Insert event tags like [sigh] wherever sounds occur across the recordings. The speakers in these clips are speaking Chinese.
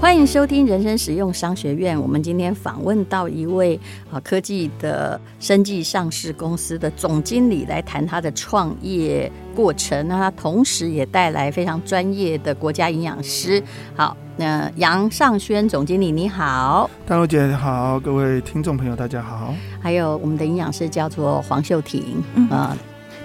欢迎收听人生实用商学院。我们今天访问到一位啊科技的生技上市公司的总经理，来谈他的创业过程。那他同时也带来非常专业的国家营养师。好，那杨尚轩总经理你好，大陆姐好，各位听众朋友大家好。还有我们的营养师叫做黄秀婷，嗯，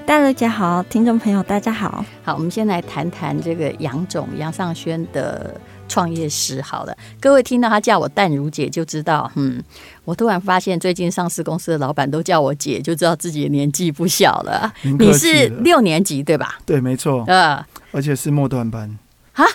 大陆姐好，听众朋友大家好。好，我们先来谈谈这个杨总杨尚轩的。创业史好了，各位听到他叫我淡如姐就知道，嗯，我突然发现最近上市公司的老板都叫我姐，就知道自己的年纪不小了。你是六年级对吧？对，没错。呃，而且是末段班。啊？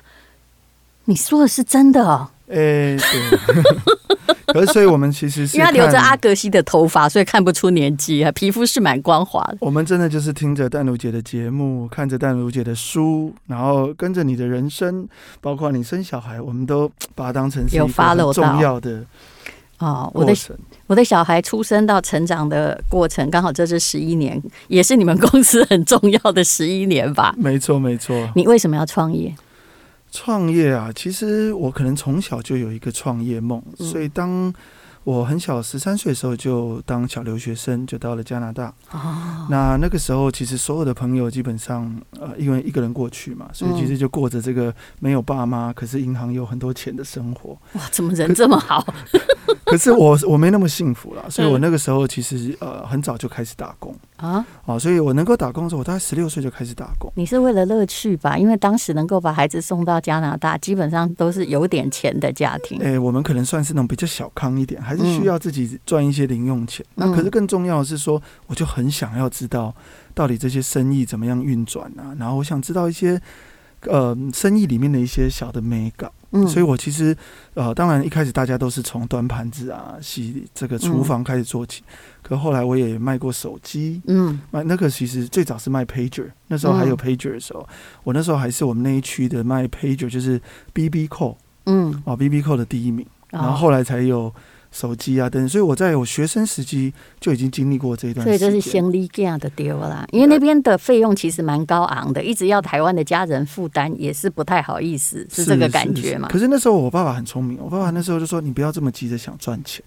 你说的是真的哦？哎、欸，对。[laughs] 可是，所以我们其实是因为他留着阿格西的头发，所以看不出年纪啊，皮肤是蛮光滑的。我们真的就是听着淡如姐的节目，看着淡如姐的书，然后跟着你的人生，包括你生小孩，我们都把它当成是一个很重要的哦。我的我的小孩出生到成长的过程，刚好这是十一年，也是你们公司很重要的十一年吧？没错，没错。你为什么要创业？创业啊，其实我可能从小就有一个创业梦，所以当我很小十三岁的时候，就当小留学生，就到了加拿大。哦，那那个时候其实所有的朋友基本上呃，因为一个人过去嘛，所以其实就过着这个没有爸妈，可是银行有很多钱的生活。哇，怎么人这么好？[laughs] 可是我我没那么幸福了，所以我那个时候其实呃很早就开始打工啊，啊，所以我能够打工的时候，我大概十六岁就开始打工。你是为了乐趣吧？因为当时能够把孩子送到加拿大，基本上都是有点钱的家庭。哎，我们可能算是那种比较小康一点，还是需要自己赚一些零用钱。那可是更重要的是说，我就很想要知道到底这些生意怎么样运转啊，然后我想知道一些呃生意里面的一些小的眉角。嗯，所以我其实，呃，当然一开始大家都是从端盘子啊、洗这个厨房开始做起，嗯、可后来我也卖过手机，嗯，卖那个其实最早是卖 pager，那时候还有 pager 的时候，嗯、我那时候还是我们那一区的卖 pager，就是 BB Call，嗯，哦，BB Call 的第一名，然后后来才有。手机啊，等，所以我在我学生时期就已经经历过这一段，所以这是先离家的丢了，因为那边的费用其实蛮高昂的，一直要台湾的家人负担也是不太好意思，是这个感觉嘛？可是那时候我爸爸很聪明，我爸爸那时候就说：“你不要这么急着想赚钱。”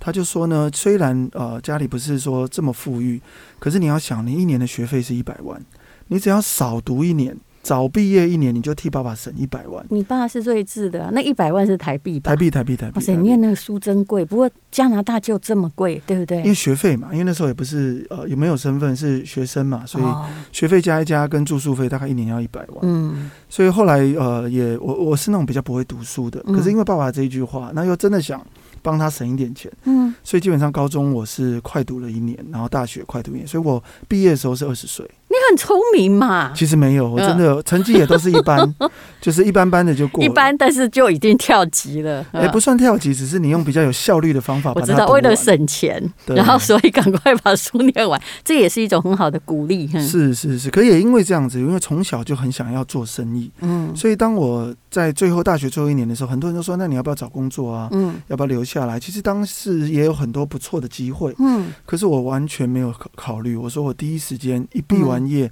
他就说呢，虽然呃家里不是说这么富裕，可是你要想，你一年的学费是一百万，你只要少读一年。早毕业一年，你就替爸爸省一百万。你爸是睿智的，那一百万是台币吧？台币，台币，台币。哇塞，你念那个书真贵。不过加拿大就这么贵，对不对？因为学费嘛，因为那时候也不是呃有没有身份是学生嘛，所以学费加一加跟住宿费大概一年要一百万。嗯，所以后来呃也我我是那种比较不会读书的，可是因为爸爸这一句话，那又真的想帮他省一点钱。嗯，所以基本上高中我是快读了一年，然后大学快读一年，所以我毕业的时候是二十岁。你很聪明嘛？其实没有，我真的成绩也都是一般，[laughs] 就是一般般的就过。一般，但是就已经跳级了。也不算跳级，只是你用比较有效率的方法。我知道，为了省钱，然后所以赶快把书念完，这也是一种很好的鼓励。是是是，可也因为这样子，因为从小就很想要做生意，嗯，所以当我在最后大学最后一年的时候，很多人都说：“那你要不要找工作啊？嗯，要不要留下来？”其实当时也有很多不错的机会，嗯，可是我完全没有考考虑。我说我第一时间一毕完业。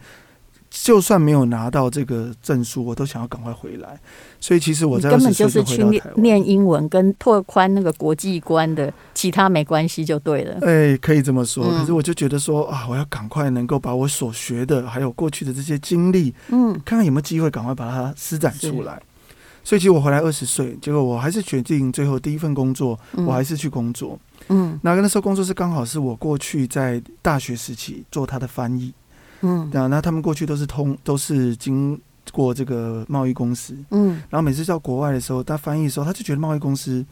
就算没有拿到这个证书，我都想要赶快回来。所以其实我在根本就是去念念英文，跟拓宽那个国际观的，其他没关系就对了。哎，可以这么说。可是我就觉得说啊，我要赶快能够把我所学的，还有过去的这些经历，嗯，看看有没有机会赶快把它施展出来。所以其实我回来二十岁，结果我还是决定最后第一份工作，我还是去工作。嗯，那个那时候工作是刚好是我过去在大学时期做他的翻译。嗯，那他们过去都是通，都是经过这个贸易公司，嗯，然后每次到国外的时候，他翻译的时候，他就觉得贸易公司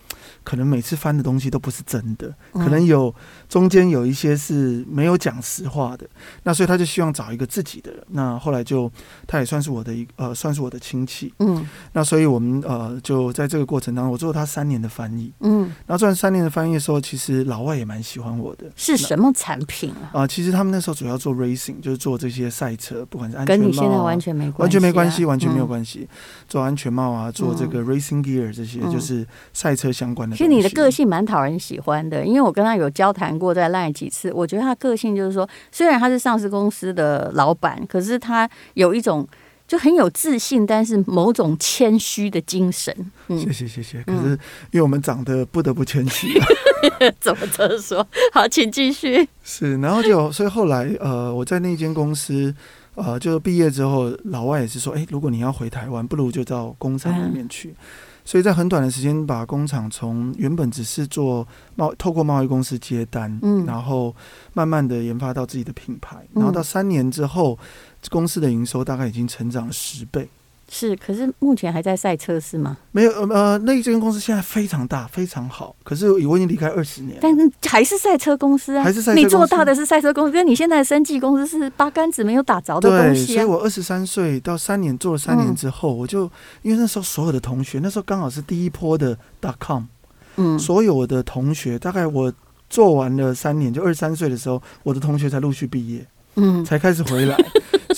可能每次翻的东西都不是真的，可能有中间有一些是没有讲实话的，那所以他就希望找一个自己的人。那后来就他也算是我的一呃，算是我的亲戚，嗯，那所以我们呃就在这个过程当中，我做了他三年的翻译，嗯，然后做完三年的翻译的时候，其实老外也蛮喜欢我的。是什么产品啊？啊，其实他们那时候主要做 racing，就是做这些赛车，不管是安全帽，跟你现在完全没关系，完全没关系。关系完全没有关系，做安全帽啊，做这个 racing gear 这些，就是赛车相关的。其实你的个性蛮讨人喜欢的，因为我跟他有交谈过，在 LINE 几次，我觉得他个性就是说，虽然他是上市公司的老板，可是他有一种就很有自信，但是某种谦虚的精神。嗯，谢谢谢谢。可是因为我们长得不得不谦虚，[laughs] 怎么这么说？好，请继续。是，然后就所以后来呃，我在那间公司呃，就毕业之后，老外也是说，哎，如果你要回台湾，不如就到工厂里面去。嗯所以在很短的时间，把工厂从原本只是做贸，透过贸易公司接单，嗯，然后慢慢的研发到自己的品牌，然后到三年之后，公司的营收大概已经成长了十倍。是，可是目前还在赛车是吗？没有，呃，那一间公司现在非常大，非常好。可是我已经离开二十年，但是还是赛车公司啊，还是赛车公司。你做大的是赛车公司，跟你现在的生技公司是八竿子没有打着的东西啊。对，所以我二十三岁到三年做了三年之后，嗯，我就因为那时候所有的同学，那时候刚好是第一波的 dot com，嗯，所有的同学大概我做完了三年，就二十三岁的时候，我的同学才陆续毕业，嗯，才开始回来。[laughs]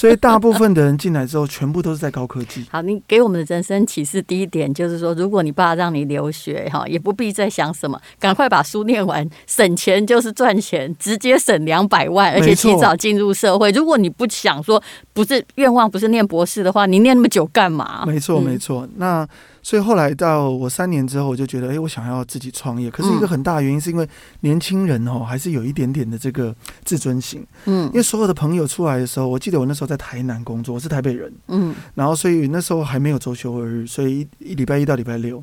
所以大部分的人进来之后，全部都是在高科技。[laughs] 好，你给我们的人生启示第一点就是说，如果你爸让你留学，哈，也不必再想什么，赶快把书念完，省钱就是赚钱，直接省两百万，而且提早进入社会。如果你不想说，不是愿望，不是念博士的话，你念那么久干嘛？没错，没错。那。所以后来到我三年之后，我就觉得，哎，我想要自己创业。可是一个很大的原因是因为年轻人哦，还是有一点点的这个自尊心。嗯，因为所有的朋友出来的时候，我记得我那时候在台南工作，我是台北人。嗯，然后所以那时候还没有周休二日，所以一礼拜一到礼拜六，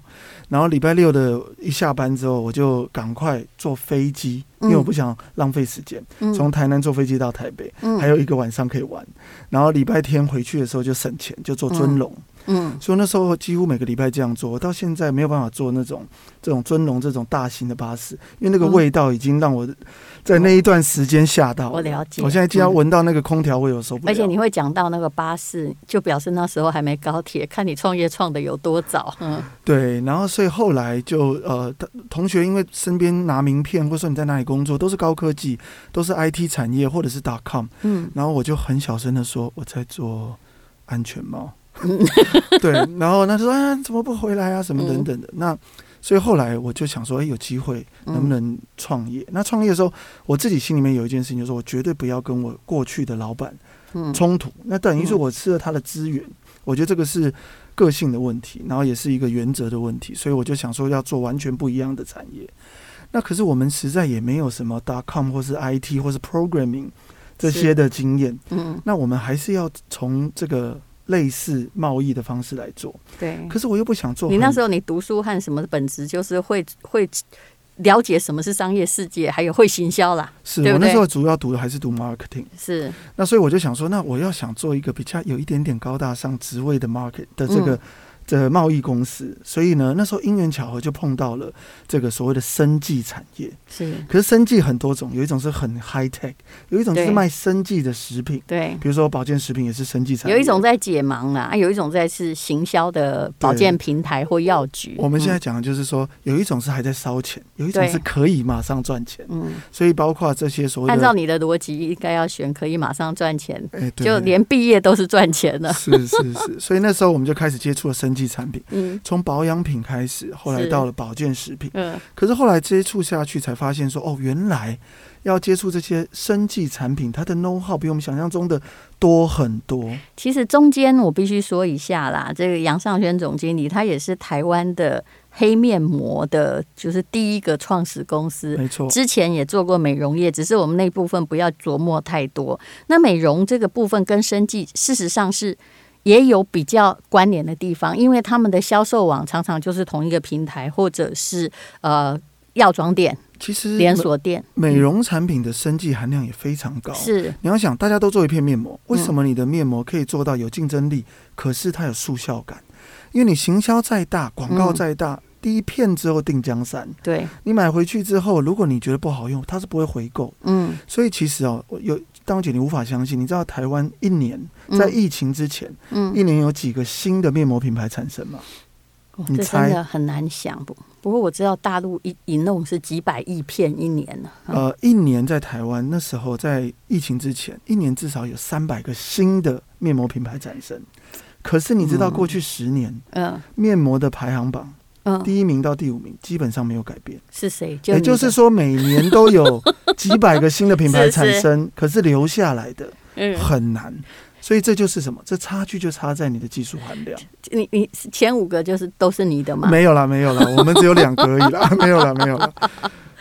然后礼拜六的一下班之后，我就赶快坐飞机，因为我不想浪费时间，从台南坐飞机到台北，还有一个晚上可以玩。然后礼拜天回去的时候就省钱，就坐尊龙。嗯，所以那时候几乎每个礼拜这样做，我到现在没有办法坐那种这种尊龙这种大型的巴士，因为那个味道已经让我在那一段时间吓到了。我了解，我现在只要闻到那个空调味，我受不了。而且你会讲到那个巴士，就表示那时候还没高铁，看你创业创的有多早。嗯，对。然后所以后来就呃，同学因为身边拿名片，或者说你在哪里工作，都是高科技，都是 IT 产业或者是 .com。嗯，然后我就很小声的说我在做安全帽。[laughs] 对，然后他说：“哎，怎么不回来啊？什么等等的。”那所以后来我就想说：“哎，有机会能不能创业？”那创业的时候，我自己心里面有一件事情，就是我绝对不要跟我过去的老板冲突。那等于是我吃了他的资源，我觉得这个是个性的问题，然后也是一个原则的问题。所以我就想说要做完全不一样的产业。那可是我们实在也没有什么 dot com 或是 IT 或是 programming 这些的经验。嗯，那我们还是要从这个。类似贸易的方式来做，对。可是我又不想做。你那时候你读书和什么的本质就是会会了解什么是商业世界，还有会行销啦。是我那时候主要读的还是读 marketing。是。那所以我就想说，那我要想做一个比较有一点点高大上职位的 market 的这个。嗯的贸易公司，所以呢，那时候因缘巧合就碰到了这个所谓的生技产业。是，可是生技很多种，有一种是很 high tech，有一种是卖生技的食品。对，比如说保健食品也是生技产业。有一种在解盲啊，有一种在是行销的保健平台或药局。我们现在讲的就是说，有一种是还在烧钱，有一种是可以马上赚钱。嗯，所以包括这些所谓的，按照你的逻辑，应该要选可以马上赚钱，欸、就连毕业都是赚钱的。是是是，所以那时候我们就开始接触了生技产品，嗯，从保养品开始，后来到了保健食品，嗯，可是后来接触下去才发现说，哦，原来要接触这些生技产品，它的 know how 比我们想象中的多很多。其实中间我必须说一下啦，这个杨尚轩总经理他也是台湾的黑面膜的，就是第一个创始公司，没错，之前也做过美容业，只是我们那部分不要琢磨太多。那美容这个部分跟生计，事实上是。也有比较关联的地方，因为他们的销售网常常就是同一个平台，或者是呃药妆店，其实连锁店。美容产品的生技含量也非常高。是，你要想，大家都做一片面膜，为什么你的面膜可以做到有竞争力？可是它有速效感，因为你行销再大，广告再大，第一片之后定江山。对，你买回去之后，如果你觉得不好用，它是不会回购。嗯，所以其实哦，有。当姐，你无法相信，你知道台湾一年在疫情之前，嗯，一年有几个新的面膜品牌产生吗？嗯、你猜？真的很难想不？不过我知道大陆一一弄是几百亿片一年呢。呃，一年在台湾那时候在疫情之前，一年至少有三百个新的面膜品牌产生。可是你知道过去十年，嗯，面膜的排行榜。第一名到第五名基本上没有改变，是谁？也就是说，每年都有 [laughs] 几百个新的品牌产生，可是留下来的很难。所以这就是什么？这差距就差在你的技术含量。你你前五个就是都是你的吗？没有啦，没有啦，我们只有两个而已啦，[laughs] 没有啦，没有啦。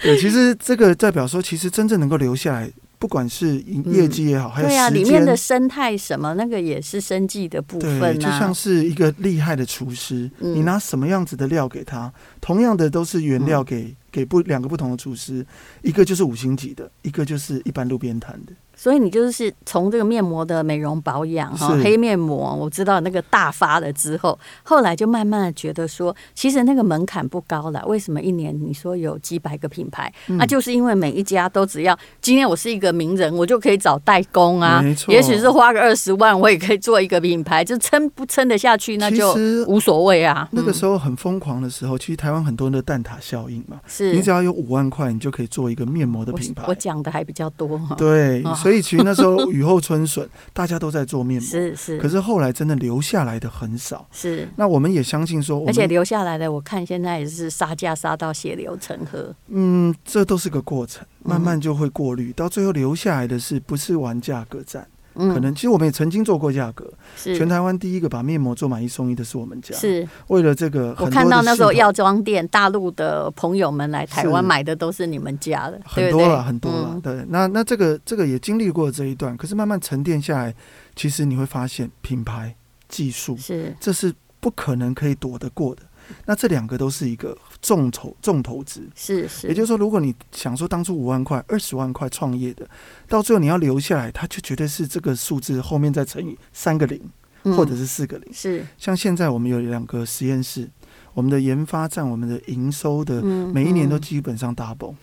对，其实这个代表说，其实真正能够留下来。不管是业绩也好，嗯、还有对啊，里面的生态什么，那个也是生计的部分、啊、就像是一个厉害的厨师，嗯、你拿什么样子的料给他，同样的都是原料给，给、嗯、给不两个不同的厨师，一个就是五星级的，一个就是一般路边摊的。所以你就是从这个面膜的美容保养哈，黑面膜，我知道那个大发了之后，后来就慢慢的觉得说，其实那个门槛不高了。为什么一年你说有几百个品牌？那、嗯啊、就是因为每一家都只要今天我是一个名人，我就可以找代工啊。也许是花个二十万，我也可以做一个品牌，就撑不撑得下去，那就无所谓啊。那个时候很疯狂的时候，其实台湾很多人的蛋挞效应嘛，是你只要有五万块，你就可以做一个面膜的品牌。我讲的还比较多，对。哦所以其实那时候雨后春笋，[laughs] 大家都在做面膜，是是。可是后来真的留下来的很少，是。那我们也相信说，而且留下来的，我看现在也是杀价杀到血流成河。嗯，这都是个过程，慢慢就会过滤，到最后留下来的是不是玩价格战？嗯，可能其实我们也曾经做过价格，是全台湾第一个把面膜做买一送一的是我们家，是为了这个。我看到那时候药妆店大陆的朋友们来台湾买的都是你们家的，很多了，很多了。对，那那这个这个也经历过这一段，可是慢慢沉淀下来，其实你会发现品牌技术是这是不可能可以躲得过的。那这两个都是一个。重投重投资是是，也就是说，如果你想说当初五万块、二十万块创业的，到最后你要留下来，它就绝对是这个数字后面再乘以三个零，或者是四个零。是像现在我们有两个实验室，我们的研发占我们的营收的每一年都基本上 double。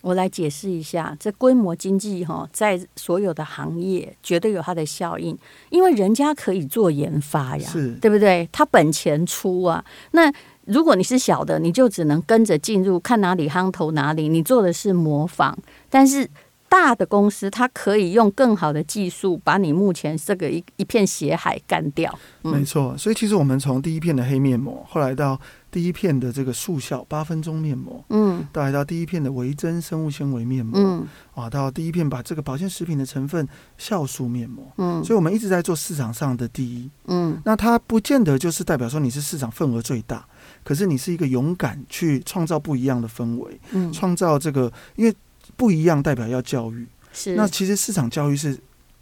我来解释一下，这规模经济哈，在所有的行业绝对有它的效应，因为人家可以做研发呀，是对不对？他本钱出啊，那。如果你是小的，你就只能跟着进入，看哪里夯头哪里。你做的是模仿，但是大的公司它可以用更好的技术把你目前这个一一片血海干掉。嗯、没错，所以其实我们从第一片的黑面膜，后来到第一片的这个速效八分钟面膜，嗯，到来到第一片的维珍生物纤维面膜，嗯，啊，到第一片把这个保健食品的成分酵素面膜，嗯，所以我们一直在做市场上的第一，嗯，那它不见得就是代表说你是市场份额最大。可是你是一个勇敢去创造不一样的氛围，嗯，创造这个，因为不一样代表要教育，是。那其实市场教育是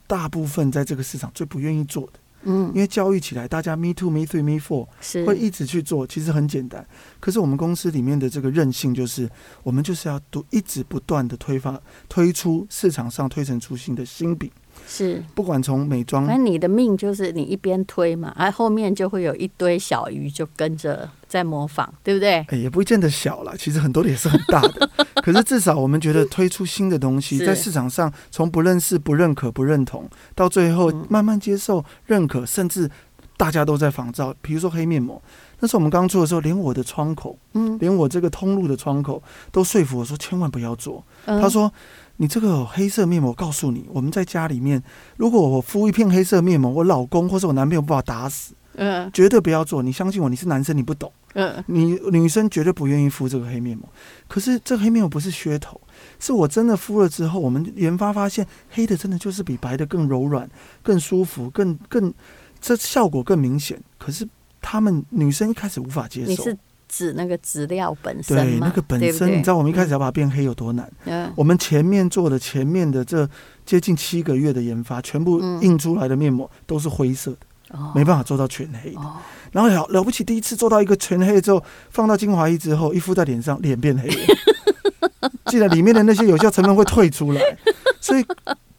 大部分在这个市场最不愿意做的，嗯，因为教育起来，大家 me two me three me four 是会一直去做，其实很简单。可是我们公司里面的这个韧性，就是我们就是要都一直不断的推发推出市场上推陈出新的新品。是，不管从美妆，那你的命就是你一边推嘛，而后面就会有一堆小鱼就跟着在模仿，对不对？哎，也不见得小了，其实很多的也是很大的。[laughs] 可是至少我们觉得推出新的东西，在市场上从不认识、不认可、不认同，到最后慢慢接受、认可，甚至大家都在仿造。比如说黑面膜，那时候我们刚做的时候，连我的窗口，嗯，连我这个通路的窗口都说服我说千万不要做。他说。你这个黑色面膜，我告诉你，我们在家里面，如果我敷一片黑色面膜，我老公或是我男朋友不把我打死，嗯，绝对不要做。你相信我，你是男生，你不懂，嗯，你女生绝对不愿意敷这个黑面膜。可是这个黑面膜不是噱头，是我真的敷了之后，我们研发发现，黑的真的就是比白的更柔软、更舒服、更更这效果更明显。可是他们女生一开始无法接受。指那个资料本身，对那个本身，对对，你知道我们一开始要把它变黑有多难？嗯，我们前面做的前面的这接近七个月的研发，全部印出来的面膜都是灰色的，嗯、没办法做到全黑的。哦、然后了了不起，第一次做到一个全黑之后，放到精华液之后，一敷在脸上，脸变黑了，[laughs] 既然里面的那些有效成分会退出来，[laughs] 所以。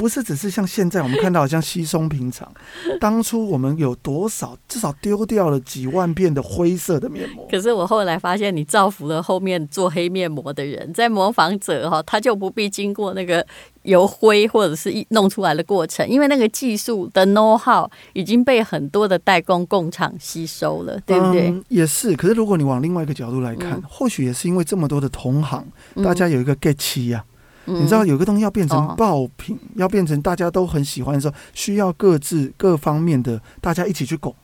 不是只是像现在我们看到好像稀松平常，[laughs] 当初我们有多少至少丢掉了几万片的灰色的面膜。可是我后来发现，你造福了后面做黑面膜的人，在模仿者哈，他就不必经过那个由灰或者是弄出来的过程，因为那个技术的 know how 已经被很多的代工工厂吸收了，对不对？嗯，也是。可是如果你往另外一个角度来看，嗯，或许也是因为这么多的同行，大家有一个 get 期呀。你知道有个东西要变成爆品，嗯、要变成大家都很喜欢的时候，需要各自各方面的大家一起去拱，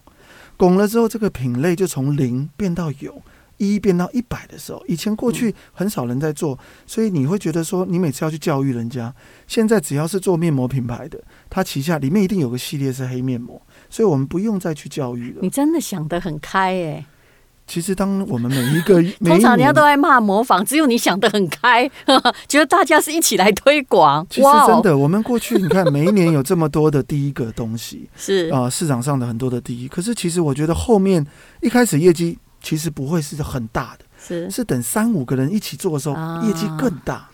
拱了之后，这个品类就从零变到有，一变到一百的时候，以前过去很少人在做，所以你会觉得说，你每次要去教育人家。现在只要是做面膜品牌的，它旗下里面一定有个系列是黑面膜，所以我们不用再去教育了。你真的想得很开耶。其实，当我们每一个 [laughs] 通常人家都爱骂模仿，只有你想得很开，[laughs] 觉得大家是一起来推广。其实真的，我们过去你看，每一年有这么多的第一个东西，[laughs] 是啊、呃，市场上的很多的第一。可是，其实我觉得后面一开始业绩。其实不会是很大的，是是等三五个人一起做的时候，啊、业绩更大。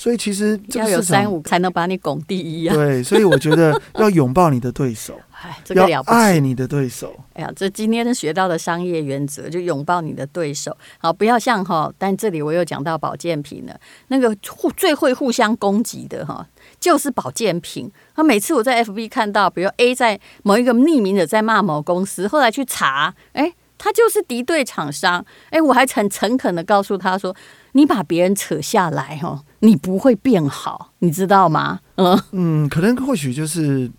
所以其实要有三五才能把你拱第一啊。对，所以我觉得 [laughs] 要拥抱你的对手，哎，这个了不起，要爱你的对手。哎呀，这今天学到的商业原则，就拥抱你的对手。好，不要像哈，但这里我又讲到保健品了，那个互最会互相攻击的哈，就是保健品。他每次我在 FB 看到，比如 A 在某一个匿名的在骂某公司，后来去查，哎。他就是敌对厂商，哎，我还很诚恳的告诉他说：“你把别人扯下来，哦，你不会变好，你知道吗？”嗯嗯，可能或许就是。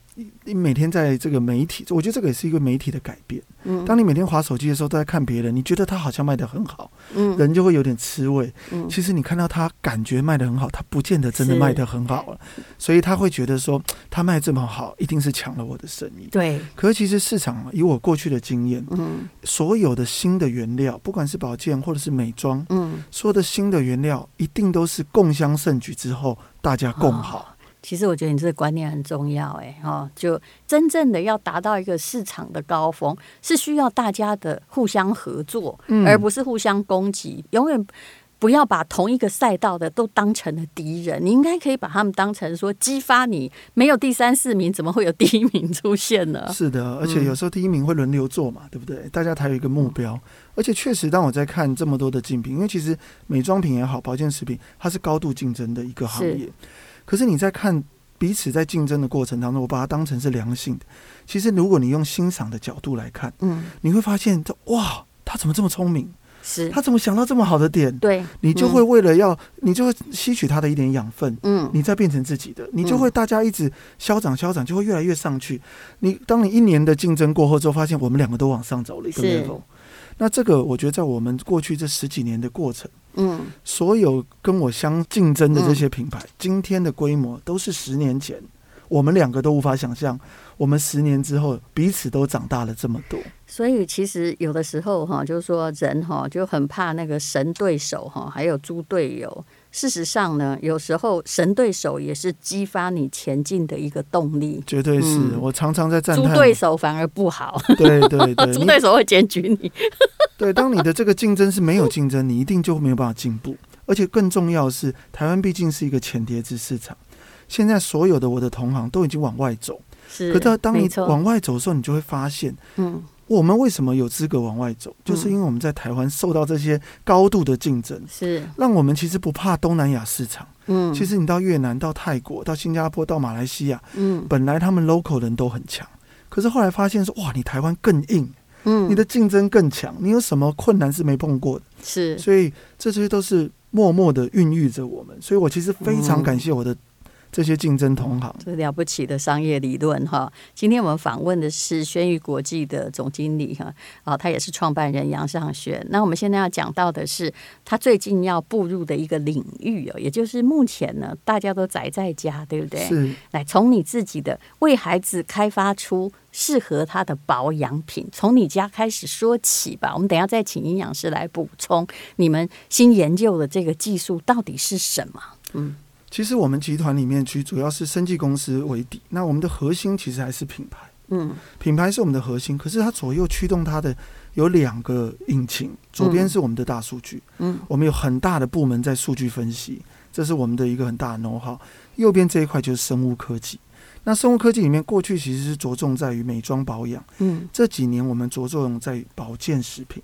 你每天在这个媒体，我觉得这个也是一个媒体的改变。嗯，当你每天划手机的时候，都在看别人，你觉得他好像卖的很好，嗯，人就会有点吃味。嗯，其实你看到他感觉卖的很好，他不见得真的卖的很好了，所以他会觉得说他卖这么好，一定是抢了我的生意。对，可是其实市场以我过去的经验，嗯，所有的新的原料，不管是保健或者是美妆，嗯，所有的新的原料一定都是共襄盛举之后，大家共好。哦其实我觉得你这个观念很重要，哎，哈，就真正的要达到一个市场的高峰，是需要大家的互相合作，而不是互相攻击。永远不要把同一个赛道的都当成了敌人，你应该可以把他们当成说激发你。没有第三四名，怎么会有第一名出现呢？是的，而且有时候第一名会轮流做嘛，对不对？大家才有一个目标。而且确实，当我在看这么多的竞品，因为其实美妆品也好，保健食品，它是高度竞争的一个行业。可是你在看彼此在竞争的过程当中，我把它当成是良性的。其实如果你用欣赏的角度来看，嗯，你会发现这哇，他怎么这么聪明？是他怎么想到这么好的点？对，你就会为了要，你就会吸取他的一点养分，嗯，你再变成自己的，你就会大家一直消长消长，就会越来越上去。你当你一年的竞争过后之后，发现我们两个都往上走了一个 level。那这个我觉得在我们过去这十几年的过程。嗯，所有跟我相竞争的这些品牌，嗯、今天的规模都是十年前，我们两个都无法想象，我们十年之后彼此都长大了这么多。所以其实有的时候哈，就是说人哈就很怕那个神对手哈，还有猪队友。事实上呢，有时候神对手也是激发你前进的一个动力。绝对是、嗯、我常常在赞叹，猪对手反而不好。对 [laughs] 对对，[laughs] 猪对手会检举你。[laughs] 对，当你的这个竞争是没有竞争，你一定就没有办法进步。而且更重要的是，台湾毕竟是一个浅碟子市场，现在所有的我的同行都已经往外走。是，可是当你往外走的时候，你就会发现，嗯。我们为什么有资格往外走？就是因为我们在台湾受到这些高度的竞争，是让我们其实不怕东南亚市场。嗯，其实你到越南、到泰国、到新加坡、到马来西亚，嗯，本来他们 local 人都很强，可是后来发现说，哇，你台湾更硬，嗯，你的竞争更强，你有什么困难是没碰过的？是，所以这些都是默默的孕育着我们。所以我其实非常感谢我的。这些竞争同行，这了不起的商业理论哈。今天我们访问的是轩宇国际的总经理哈，啊，他也是创办人杨尚轩。那我们现在要讲到的是他最近要步入的一个领域哦，也就是目前呢大家都宅在家，对不对？是。来，从你自己的为孩子开发出适合他的保养品，从你家开始说起吧。我们等一下再请营养师来补充你们新研究的这个技术到底是什么？嗯。其实我们集团里面其实主要是生技公司为底，那我们的核心其实还是品牌，嗯，品牌是我们的核心。可是它左右驱动它的有两个引擎，左边是我们的大数据，嗯，我们有很大的部门在数据分析，这是我们的一个很大的 know-how。右边这一块就是生物科技，那生物科技里面过去其实是着重在于美妆保养，嗯，这几年我们着重在保健食品。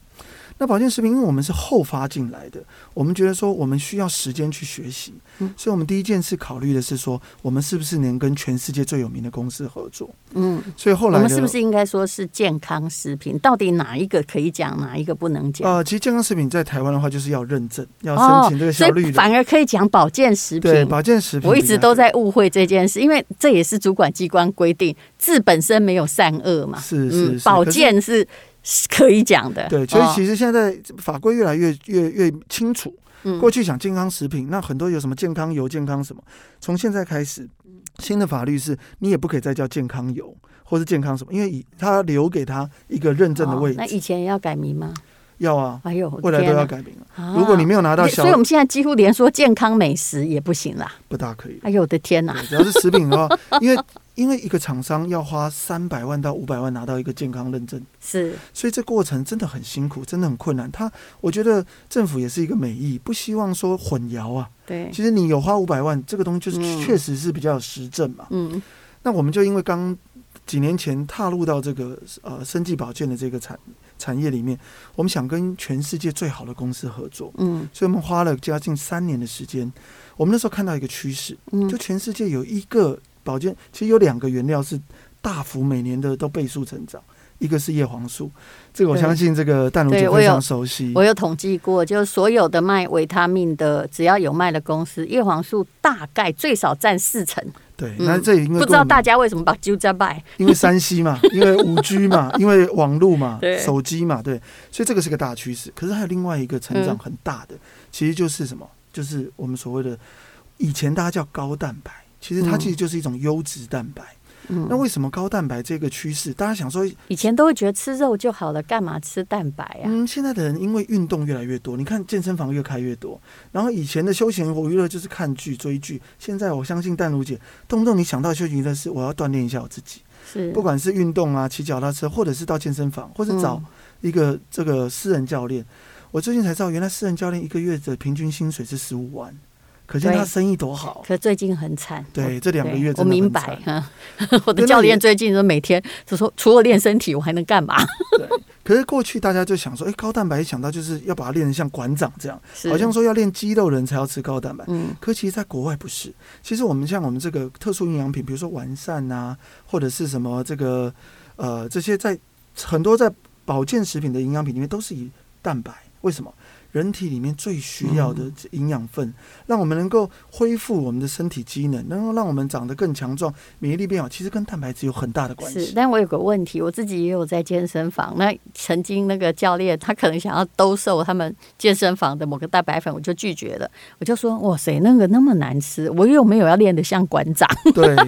那保健食品，因为我们是后发进来的，我们觉得说我们需要时间去学习，嗯，所以我们第一件事考虑的是说，我们是不是能跟全世界最有名的公司合作，嗯，所以后来我们是不是应该说是健康食品？到底哪一个可以讲，哪一个不能讲？呃，其实健康食品在台湾的话，就是要认证，要申请这个效率的，哦，反而可以讲保健食品。对，保健食品，我一直都在误会这件事，因为这也是主管机关规定，字本身没有善恶嘛，是是，是，保健是。是可以讲的。对，所以其实现在法规越来越越越清楚。嗯，过去讲健康食品，那很多有什么健康油、健康什么，从现在开始，新的法律是你也不可以再叫健康油或是健康什么，因为以他留给他一个认证的位置。那以前也要改名吗？要啊，哎呦，未来都要改名了。如果你没有拿到小，所以我们现在几乎连说健康美食也不行啦，不大可以。哎呦我的天哪！只要是食品的话，因为因为一个厂商要花三百万到五百万拿到一个健康认证，是，所以这过程真的很辛苦，真的很困难。他我觉得政府也是一个美意，不希望说混淆啊。对，其实你有花五百万，这个东西就是确实是比较有实证嘛。嗯，那我们就因为刚几年前踏入到这个呃生技保健的这个产。产业里面，我们想跟全世界最好的公司合作，嗯，所以我们花了将近三年的时间。我们那时候看到一个趋势，嗯，就全世界有一个保健，其实有两个原料是大幅每年的都倍数成长，一个是叶黄素，这个我相信这个淡如姐非常熟悉。我有统计过，就是所有的卖维他命的，只要有卖的公司，叶黄素大概最少占四成。对，那这因为不知道大家为什么把揪在卖？因为山西嘛，[laughs] 因为五 G 嘛，因为网络嘛，手机嘛，对，所以这个是个大趋势。可是还有另外一个成长很大的，其实就是什么？就是我们所谓的以前大家叫高蛋白，其实它其实就是一种优质蛋白。嗯，那为什么高蛋白这个趋势？大家想说，以前都会觉得吃肉就好了，干嘛吃蛋白啊？嗯，现在的人因为运动越来越多，你看健身房越开越多，然后以前的休闲娱乐就是看剧追剧，现在我相信淡如姐，动不动你想到休闲娱乐是我要锻炼一下我自己，是不管是运动啊，骑脚踏车，或者是到健身房，或者找一个这个私人教练。嗯，我最近才知道，原来私人教练一个月的平均薪水是十五万。可见他生意多好，可最近很惨。对，这两个月我明白。[laughs] 我的教练最近说，每天就说，除了练身体，我还能干嘛？[laughs] 对。可是过去大家就想说，哎，高蛋白一想到就是要把它练成像馆长这样，好像说要练肌肉人才要吃高蛋白。嗯。可其实，在国外不是。其实我们像我们这个特殊营养品，比如说完善啊，或者是什么这个呃这些，在很多在保健食品的营养品里面都是以蛋白。为什么？人体里面最需要的营养分，让我们能够恢复我们的身体机能，能够让我们长得更强壮，免疫力变好，其实跟蛋白质有很大的关系。是，但我有个问题，我自己也有在健身房，那曾经那个教练他可能想要兜售他们健身房的某个蛋白粉，我就拒绝了。我就说：哇塞，那个那么难吃，我又没有要练得像馆长。对。[laughs]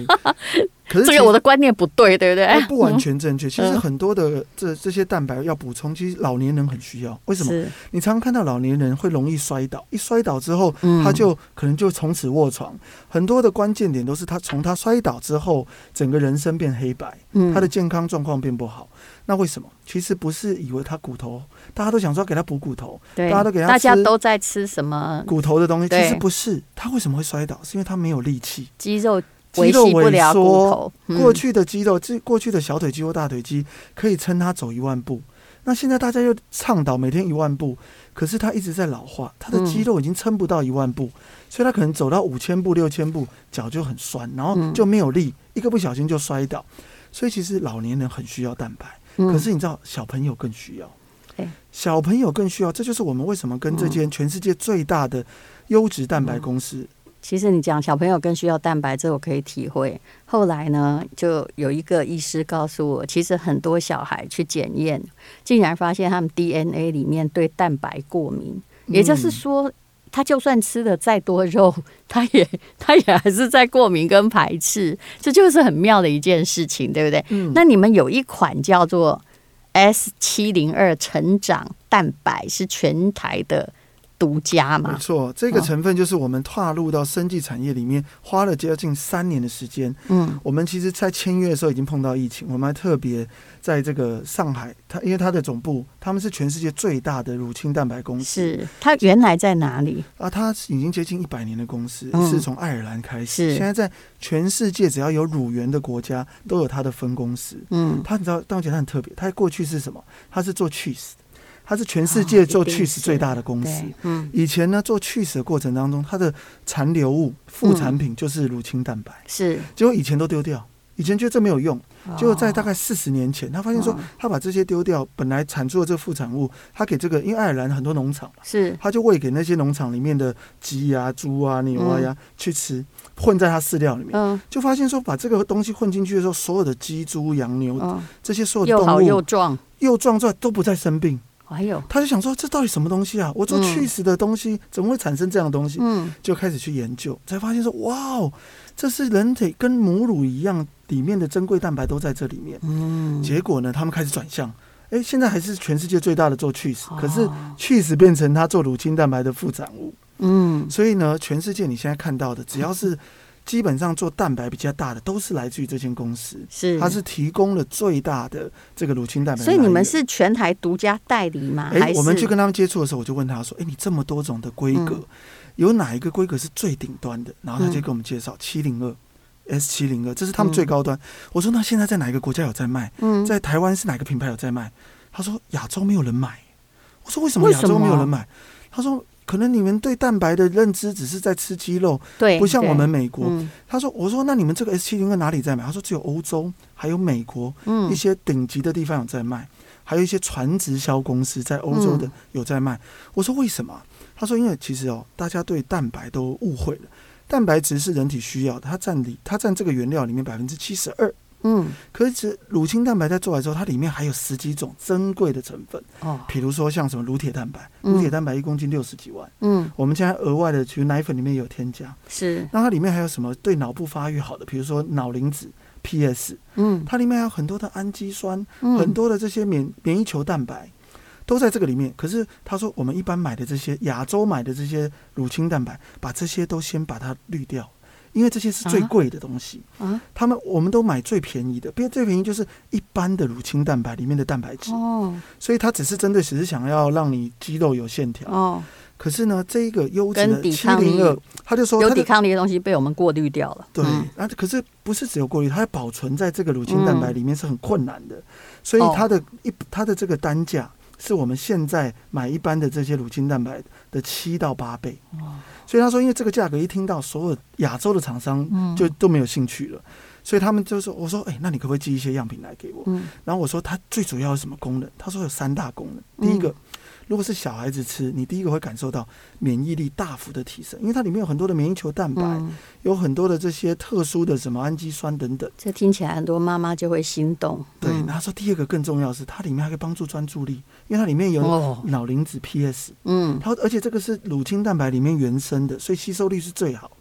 可是这个我的观念不对，对不对？不完全正确。[laughs] 其实很多的这这些蛋白要补充，其实老年人很需要。为什么？你常常看到老年人会容易摔倒，一摔倒之后，他就可能就从此卧床。很多的关键点都是他从他摔倒之后，整个人生变黑白，他的健康状况变不好。那为什么？其实不是以为他骨头，大家都想说给他补骨头，大家都给他，大家都在吃什么骨头的东西？其实不是，他为什么会摔倒？是因为他没有力气，肌肉。肌肉萎缩，过去的肌肉，这过去的小腿肌或大腿肌可以撑他走一万步。那现在大家又倡导每天一万步，可是他一直在老化，他的肌肉已经撑不到一万步，所以他可能走到五千步、六千步，脚就很酸，然后就没有力，一个不小心就摔倒。所以其实老年人很需要蛋白，可是你知道小朋友更需要，小朋友更需要，这就是我们为什么跟这间全世界最大的优质蛋白公司。其实你讲小朋友更需要蛋白，质我可以体会。后来呢，就有一个医师告诉我，其实很多小孩去检验，竟然发现他们 DNA 里面对蛋白过敏。也就是说，他就算吃的再多肉，他也 [laughs] 他也还是在过敏跟排斥。这就是很妙的一件事情，对不对？嗯。那你们有一款叫做 S 七零二成长蛋白，是全台的。独家嘛？没错，这个成分就是我们踏入到生技产业里面，花了接近三年的时间。嗯，我们其实，在签约的时候已经碰到疫情，我们还特别在这个上海，它因为它的总部，他们是全世界最大的乳清蛋白公司。是它原来在哪里？啊，它已经接近一百年的公司，是从爱尔兰开始，现在在全世界只要有乳源的国家都有它的分公司。嗯，它你知道，但我觉得它很特别，它过去是什么？它是做 cheese。它是全世界做 cheese 最大的公司。嗯，以前呢，做 cheese 的过程当中，它的残留物副产品就是乳清蛋白。是，结果以前都丢掉，以前觉得这没有用。结果在大概四十年前，他发现说，他把这些丢掉，本来产出的这个副产物，他给这个，因为爱尔兰很多农场是，他就喂给那些农场里面的鸡啊、猪啊、牛啊呀去吃，混在他饲料里面，嗯就发现说，把这个东西混进去的时候，所有的鸡、猪、羊、牛这些所有的动物又好又壮，又壮出来都不再生病。还有，他就想说，这到底什么东西啊？我做去死的东西，怎么会产生这样的东西？嗯，就开始去研究，才发现说，哇哦，这是人体跟母乳一样，里面的珍贵蛋白都在这里面。嗯，结果呢，他们开始转向，哎、欸，现在还是全世界最大的做去死，可是去死变成他做乳清蛋白的副产物。嗯，所以呢，全世界你现在看到的，只要是。基本上做蛋白比较大的都是来自于这间公司，是它是提供了最大的这个乳清蛋白。所以你们是全台独家代理吗？哎，我们去跟他们接触的时候，我就问他说：“哎，你这么多种的规格，有哪一个规格是最顶端的？”然后他就给我们介绍七零二 S 七零二，这是他们最高端。我说：“那现在在哪一个国家有在卖？嗯在台湾是哪个品牌有在卖？”他说：“亚洲没有人买。”我说：“为什么亚洲没有人买？”他说。可能你们对蛋白的认知只是在吃鸡肉，对，不像我们美国。嗯、他说：“我说那你们这个 S 七零二哪里在买？”他说：“只有欧洲还有美国，一些顶级的地方有在卖，还有一些传直销公司在欧洲的有在卖。”我说：“为什么？”他说：“因为其实哦，大家对蛋白都误会了，蛋白质是人体需要的，它占里它占这个原料里面百分之七十二。”嗯，可是乳清蛋白在做来之后，它里面还有十几种珍贵的成分哦，比如说像什么乳铁蛋白，乳铁蛋白一公斤六十几万，嗯，我们现在额外的，其实奶粉里面有添加，是，那它里面还有什么对脑部发育好的，比如说脑磷脂 PS，嗯，它里面还有很多的氨基酸，很多的这些免免疫球蛋白都在这个里面。可是他说，我们一般买的这些亚洲买的这些乳清蛋白，把这些都先把它滤掉。因为这些是最贵的东西，他们我们都买最便宜的，别最便宜就是一般的乳清蛋白里面的蛋白质，哦，所以它只是针对只是想要让你肌肉有线条，哦，可是呢，这一个优质的七零二，他就说有抵抗力的东西被我们过滤掉了，对，那、嗯、可是不是只有过滤，它要保存在这个乳清蛋白里面是很困难的，嗯、所以它的一它的这个单价是我们现在买一般的这些乳清蛋白的七到八倍，哦。所以他说，因为这个价格一听到，所有亚洲的厂商就都没有兴趣了，所以他们就说：“我说，哎，那你可不可以寄一些样品来给我？”然后我说：“它最主要是什么功能？”他说：“有三大功能。第一个。”如果是小孩子吃，你第一个会感受到免疫力大幅的提升，因为它里面有很多的免疫球蛋白，嗯、有很多的这些特殊的什么氨基酸等等。这听起来很多妈妈就会心动。对，然后说第二个更重要是，它里面还可以帮助专注力，因为它里面有脑磷脂 PS，嗯，它而且这个是乳清蛋白里面原生的，所以吸收率是最好。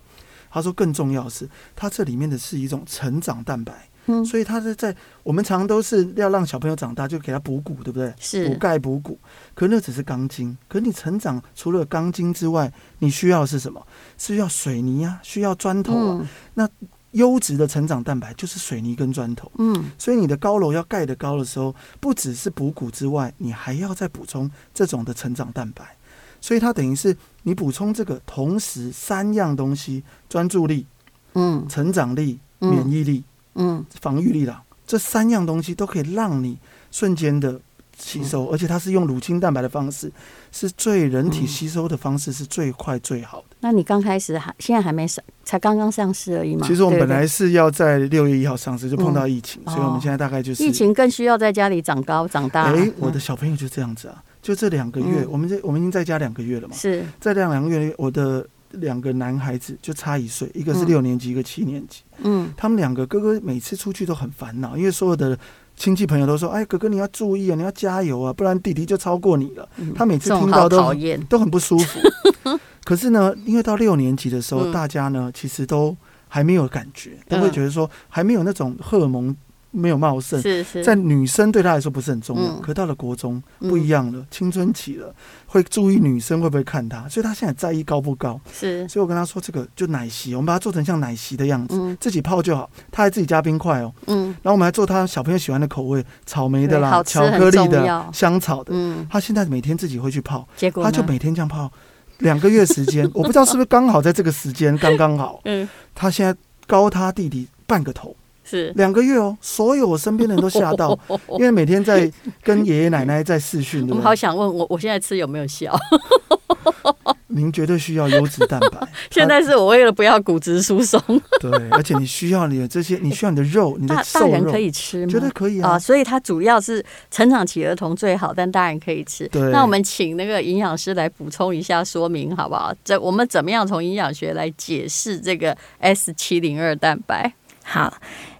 他说更重要的是，它这里面的是一种成长蛋白。所以他是在我们常都是要让小朋友长大，就给他补骨，对不对？是补钙补骨。可那只是钢筋，可你成长除了钢筋之外，你需要的是什么？是要水泥啊，需要砖头啊。嗯、那优质的成长蛋白就是水泥跟砖头。嗯，所以你的高楼要盖得高的时候，不只是补骨之外，你还要再补充这种的成长蛋白。所以它等于是你补充这个，同时三样东西：专注力、嗯，成长力、免疫力。嗯嗯，防御力啦，这三样东西都可以让你瞬间的吸收，嗯、而且它是用乳清蛋白的方式，是最人体吸收的方式是最快最好的。嗯、那你刚开始还现在还没上，才刚刚上市而已嘛？其实我们本来是要在六月一号上市，就碰到疫情，嗯、所以我们现在大概就是疫情更需要在家里长高长大。哎、欸，我的小朋友就这样子啊，就这两个月，嗯、我们这我们已经在家两个月了嘛，是在这两个月，我的。两个男孩子就差一岁，一个是六年级，嗯、一个七年级。嗯，他们两个哥哥每次出去都很烦恼，因为所有的亲戚朋友都说：“哎，哥哥你要注意啊，你要加油啊，不然弟弟就超过你了。嗯”他每次听到都都很不舒服。[laughs] 可是呢，因为到六年级的时候，嗯、大家呢其实都还没有感觉，都会觉得说还没有那种荷尔蒙。没有茂盛，是是，在女生对他来说不是很重要，嗯、可到了国中不一样了，嗯、青春期了，会注意女生会不会看他，所以他现在在意高不高。是，所以我跟他说，这个就奶昔，我们把它做成像奶昔的样子，嗯、自己泡就好。他还自己加冰块哦，嗯，然后我们还做他小朋友喜欢的口味，草莓的啦，巧克力的，香草的。嗯，他现在每天自己会去泡，结果他就每天这样泡两个月时间，[laughs] 我不知道是不是刚好在这个时间刚刚好。嗯，他现在高他弟弟半个头。是两个月哦，所有我身边的人都吓到，[laughs] 因为每天在跟爷爷奶奶在视讯。我们好想问我，我现在吃有没有效？[laughs] 您绝对需要优质蛋白。[laughs] 现在是我为了不要骨质疏松。对，而且你需要你的这些，你需要你的肉，你的瘦肉。大人可以吃吗？绝对可以啊、呃！所以它主要是成长期儿童最好，但大人可以吃。对。那我们请那个营养师来补充一下说明，好不好？这我们怎么样从营养学来解释这个 S 七零二蛋白？好。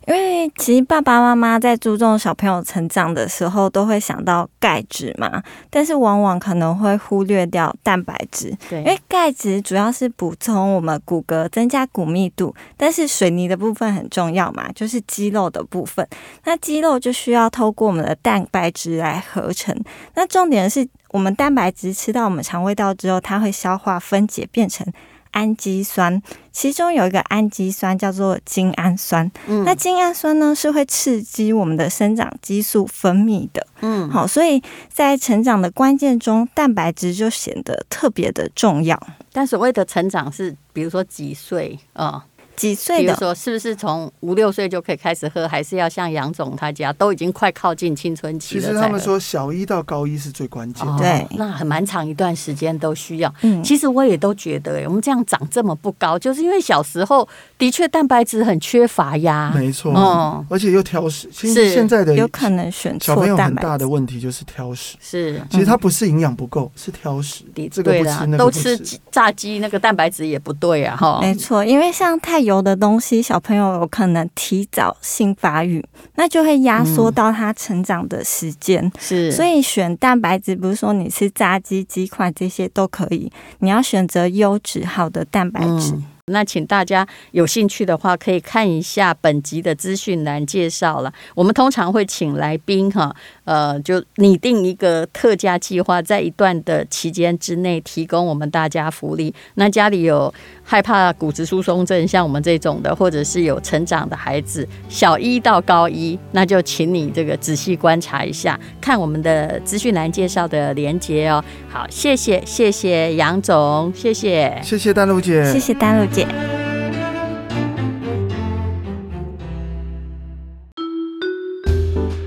因为其实爸爸妈妈在注重小朋友成长的时候，都会想到钙质嘛，但是往往可能会忽略掉蛋白质。对，因为钙质主要是补充我们骨骼，增加骨密度，但是水泥的部分很重要嘛，就是肌肉的部分。那肌肉就需要透过我们的蛋白质来合成。那重点是我们蛋白质吃到我们肠胃道之后，它会消化分解变成。氨基酸，其中有一个氨基酸叫做精氨酸。嗯，那精氨酸呢，是会刺激我们的生长激素分泌的。嗯，好，所以在成长的关键中，蛋白质就显得特别的重要。但所谓的成长是，比如说几岁啊？几岁的？比如说，是不是从五六岁就可以开始喝，还是要像杨总他家都已经快靠近青春期了？其实他们说小一到高一是最关键的。对、哦，那很蛮长一段时间都需要。嗯，其实我也都觉得，哎，我们这样长这么不高，就是因为小时候的确蛋白质很缺乏呀。没错，嗯，而且又挑食。其实现在的有可能选小朋友很大的问题就是挑食。是，其实他不是营养不够，是挑食。这个不吃，那个不吃。都吃炸鸡，那个蛋白质也不对啊。哈，没错，因为像太油的东西。小朋友有可能提早性发育，那就会压缩到他成长的时间。嗯、是，所以选蛋白质不是说你吃炸鸡、鸡块这些都可以，你要选择优质好的蛋白质。嗯那请大家有兴趣的话，可以看一下本集的资讯栏介绍了。我们通常会请来宾哈，呃，就拟定一个特价计划，在一段的期间之内提供我们大家福利。那家里有害怕骨质疏松症，像我们这种的，或者是有成长的孩子，小一到高一，那就请你这个仔细观察一下，看我们的资讯栏介绍的连接哦。好，谢谢谢谢杨总，谢谢谢谢丹露姐，谢谢丹露姐。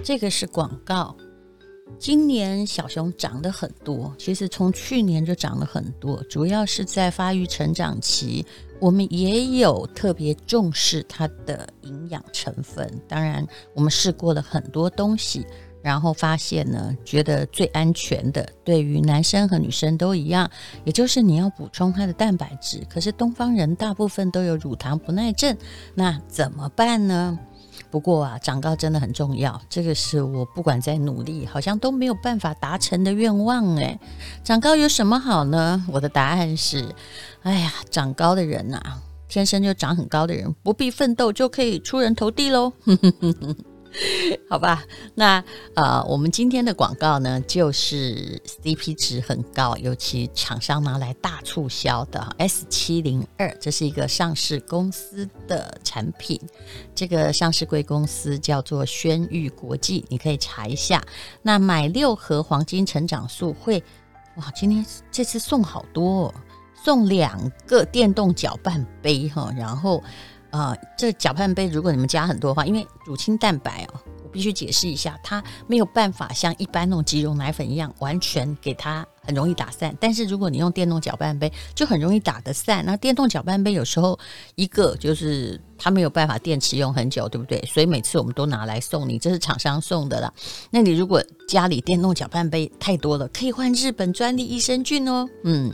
这个是广告。今年小熊长得很多，其实从去年就长了很多，主要是在发育成长期，我们也有特别重视它的营养成分。当然，我们试过了很多东西。然后发现呢，觉得最安全的，对于男生和女生都一样，也就是你要补充它的蛋白质。可是东方人大部分都有乳糖不耐症，那怎么办呢？不过啊，长高真的很重要，这个是我不管再努力，好像都没有办法达成的愿望哎。长高有什么好呢？我的答案是，哎呀，长高的人呐、天生就长很高的人，不必奋斗就可以出人头地喽。[laughs] [laughs] 好吧，那呃，我们今天的广告呢，就是 CP 值很高，尤其厂商拿来大促销的 S 七零二，这是一个上市公司的产品。这个上市贵公司叫做轩誉国际，你可以查一下。那买六盒黄金成长素会，哇，今天这次送好多哦，送两个电动搅拌杯哈，然后。啊，这搅拌杯，如果你们加很多的话，因为乳清蛋白哦，我必须解释一下，它没有办法像一般那种即溶奶粉一样完全给它很容易打散。但是如果你用电动搅拌杯，就很容易打得散。那电动搅拌杯有时候一个就是。它没有办法电池用很久，对不对？所以每次我们都拿来送你，这是厂商送的啦。那你如果家里电动搅拌杯太多了，可以换日本专利益生菌哦。嗯，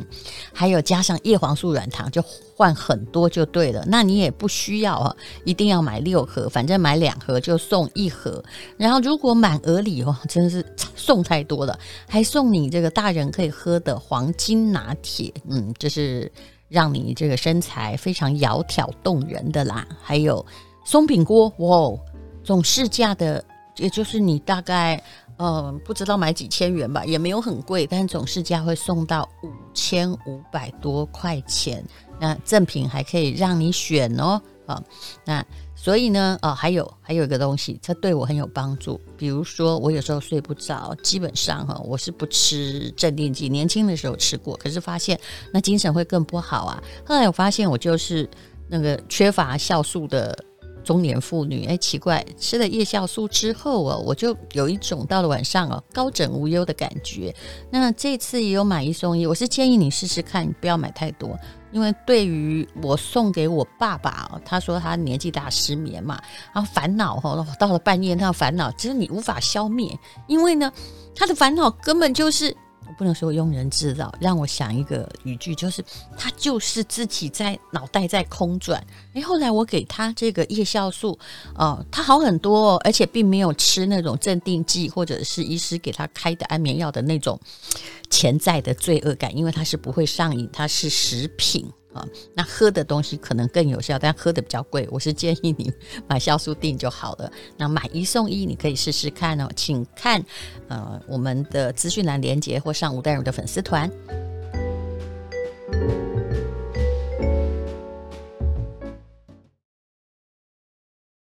还有加上叶黄素软糖，就换很多就对了。那你也不需要啊，一定要买六盒，反正买两盒就送一盒。然后如果满额礼哦，真的是送太多了，还送你这个大人可以喝的黄金拿铁。嗯，就是。让你这个身材非常窈窕动人的啦，还有松饼锅，哇，总市价的，也就是你大概呃不知道买几千元吧，也没有很贵，但总市价会送到五千五百多块钱，那赠品还可以让你选哦，啊，那。所以呢，哦，还有还有一个东西，它对我很有帮助。比如说，我有时候睡不着，基本上哈，我是不吃镇定剂。年轻的时候吃过，可是发现那精神会更不好啊。后来我发现，我就是那个缺乏酵素的中年妇女，哎，奇怪，吃了夜酵素之后哦，我就有一种到了晚上哦，高枕无忧的感觉。那这次也有买一送一，我是建议你试试看，不要买太多，因为对于我送给我爸爸，他说他年纪大失眠嘛，然后烦恼哈，到了半夜那烦恼，其实你无法消灭，因为呢，他的烦恼根本就是。我不能说庸人自扰，让我想一个语句，就是他就是自己在脑袋在空转。诶，后来我给他这个夜酵素，哦，他好很多哦，而且并没有吃那种镇定剂或者是医师给他开的安眠药的那种潜在的罪恶感，因为他是不会上瘾，它是食品。啊，那喝的东西可能更有效，但喝的比较贵。我是建议你买酵素定就好了。那买一送一，你可以试试看哦。请看呃我们的资讯栏连接或上吴代荣的粉丝团。